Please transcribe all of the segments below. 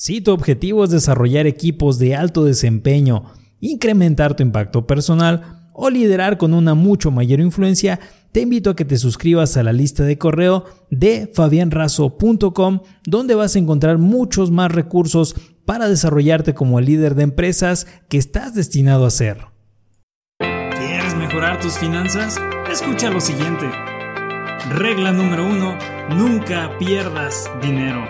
Si tu objetivo es desarrollar equipos de alto desempeño, incrementar tu impacto personal o liderar con una mucho mayor influencia, te invito a que te suscribas a la lista de correo de fabianrazo.com donde vas a encontrar muchos más recursos para desarrollarte como el líder de empresas que estás destinado a ser. ¿Quieres mejorar tus finanzas? Escucha lo siguiente. Regla número 1. Nunca pierdas dinero.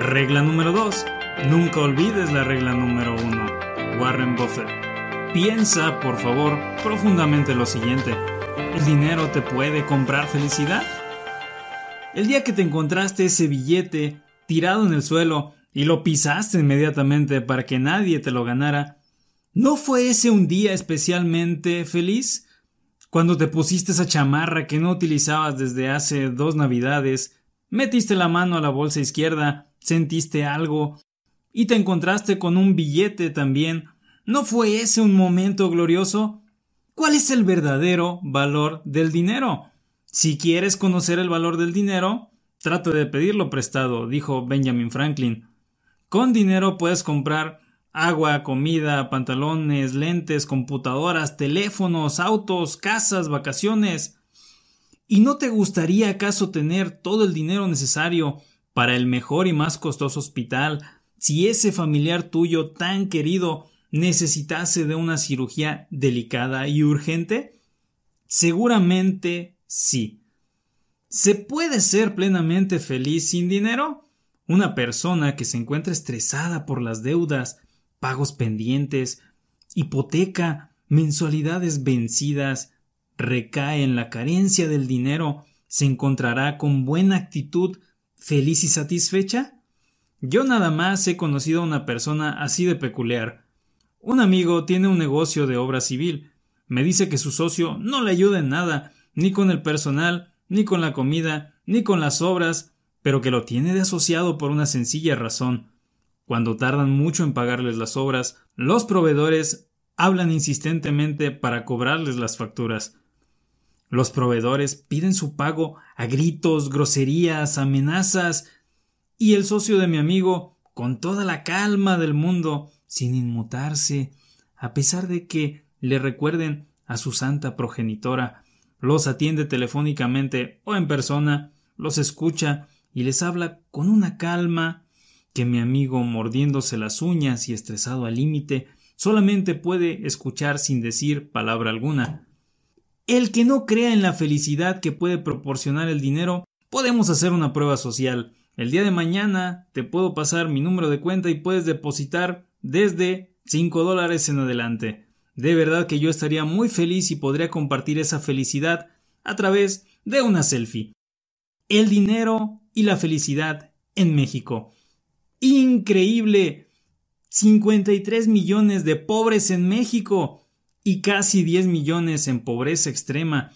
Regla número 2. Nunca olvides la regla número 1. Warren Buffett. Piensa, por favor, profundamente lo siguiente. ¿El dinero te puede comprar felicidad? El día que te encontraste ese billete tirado en el suelo y lo pisaste inmediatamente para que nadie te lo ganara, ¿no fue ese un día especialmente feliz? Cuando te pusiste esa chamarra que no utilizabas desde hace dos navidades, metiste la mano a la bolsa izquierda, sentiste algo, y te encontraste con un billete también, ¿no fue ese un momento glorioso? ¿Cuál es el verdadero valor del dinero? Si quieres conocer el valor del dinero, trata de pedirlo prestado, dijo Benjamin Franklin. Con dinero puedes comprar agua, comida, pantalones, lentes, computadoras, teléfonos, autos, casas, vacaciones. ¿Y no te gustaría acaso tener todo el dinero necesario para el mejor y más costoso hospital si ese familiar tuyo tan querido necesitase de una cirugía delicada y urgente? Seguramente sí. ¿Se puede ser plenamente feliz sin dinero? Una persona que se encuentra estresada por las deudas, pagos pendientes, hipoteca, mensualidades vencidas, recae en la carencia del dinero, se encontrará con buena actitud, feliz y satisfecha? Yo nada más he conocido a una persona así de peculiar. Un amigo tiene un negocio de obra civil. Me dice que su socio no le ayuda en nada, ni con el personal, ni con la comida, ni con las obras, pero que lo tiene de asociado por una sencilla razón. Cuando tardan mucho en pagarles las obras, los proveedores hablan insistentemente para cobrarles las facturas. Los proveedores piden su pago a gritos, groserías, amenazas, y el socio de mi amigo, con toda la calma del mundo, sin inmutarse, a pesar de que le recuerden a su santa progenitora, los atiende telefónicamente o en persona, los escucha y les habla con una calma que mi amigo, mordiéndose las uñas y estresado al límite, solamente puede escuchar sin decir palabra alguna. El que no crea en la felicidad que puede proporcionar el dinero, podemos hacer una prueba social. El día de mañana te puedo pasar mi número de cuenta y puedes depositar desde 5 dólares en adelante. De verdad que yo estaría muy feliz y podría compartir esa felicidad a través de una selfie. El dinero y la felicidad en México. Increíble. 53 millones de pobres en México y casi 10 millones en pobreza extrema.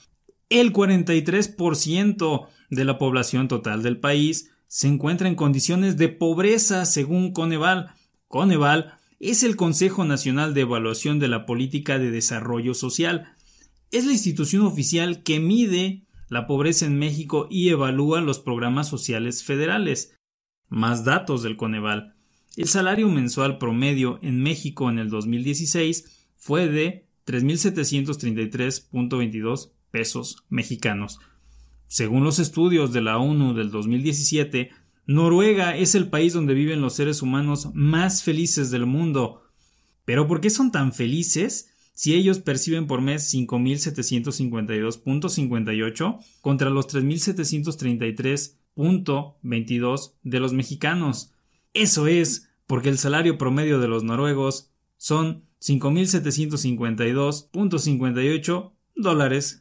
El 43% de la población total del país se encuentra en condiciones de pobreza según Coneval. Coneval es el Consejo Nacional de Evaluación de la Política de Desarrollo Social. Es la institución oficial que mide la pobreza en México y evalúa los programas sociales federales. Más datos del Coneval. El salario mensual promedio en México en el 2016 fue de 3.733.22 pesos mexicanos. Según los estudios de la ONU del 2017, Noruega es el país donde viven los seres humanos más felices del mundo. ¿Pero por qué son tan felices? si ellos perciben por mes 5.752.58 contra los 3.733.22 de los mexicanos. Eso es porque el salario promedio de los noruegos son 5.752.58 dólares.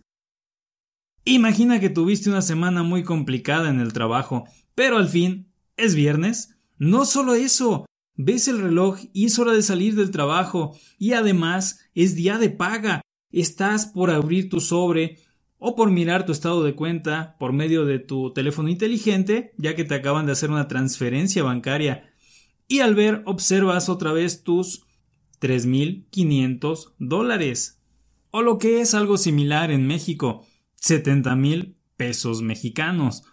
Imagina que tuviste una semana muy complicada en el trabajo, pero al fin es viernes. No solo eso, Ves el reloj y es hora de salir del trabajo y además es día de paga. Estás por abrir tu sobre o por mirar tu estado de cuenta por medio de tu teléfono inteligente, ya que te acaban de hacer una transferencia bancaria. Y al ver observas otra vez tus 3.500 dólares. O lo que es algo similar en México, 70.000 pesos mexicanos.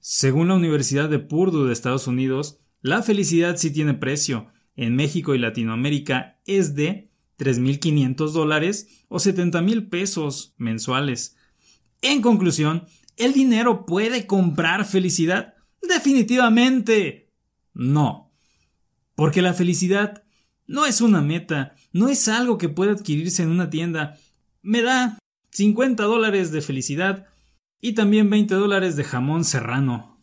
Según la Universidad de Purdue de Estados Unidos, La felicidad sí tiene precio. En México y Latinoamérica es de 3.500 dólares o 70 mil pesos mensuales. En conclusión, ¿el dinero puede comprar felicidad? Definitivamente no. Porque la felicidad no es una meta, no es algo que pueda adquirirse en una tienda. Me da 50 dólares de felicidad y también 20 dólares de jamón serrano.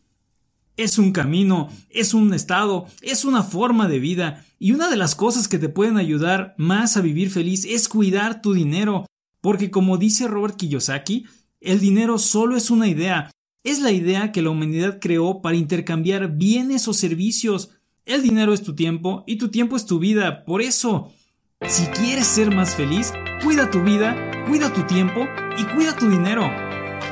Es un camino, es un estado, es una forma de vida y una de las cosas que te pueden ayudar más a vivir feliz es cuidar tu dinero, porque como dice Robert Kiyosaki, el dinero solo es una idea, es la idea que la humanidad creó para intercambiar bienes o servicios. El dinero es tu tiempo y tu tiempo es tu vida, por eso, si quieres ser más feliz, cuida tu vida, cuida tu tiempo y cuida tu dinero.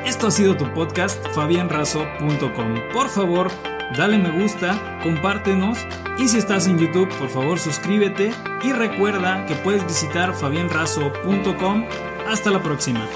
Esto ha sido tu podcast fabianrazo.com. Por favor, dale me gusta, compártenos y si estás en YouTube, por favor suscríbete y recuerda que puedes visitar fabianrazo.com. Hasta la próxima.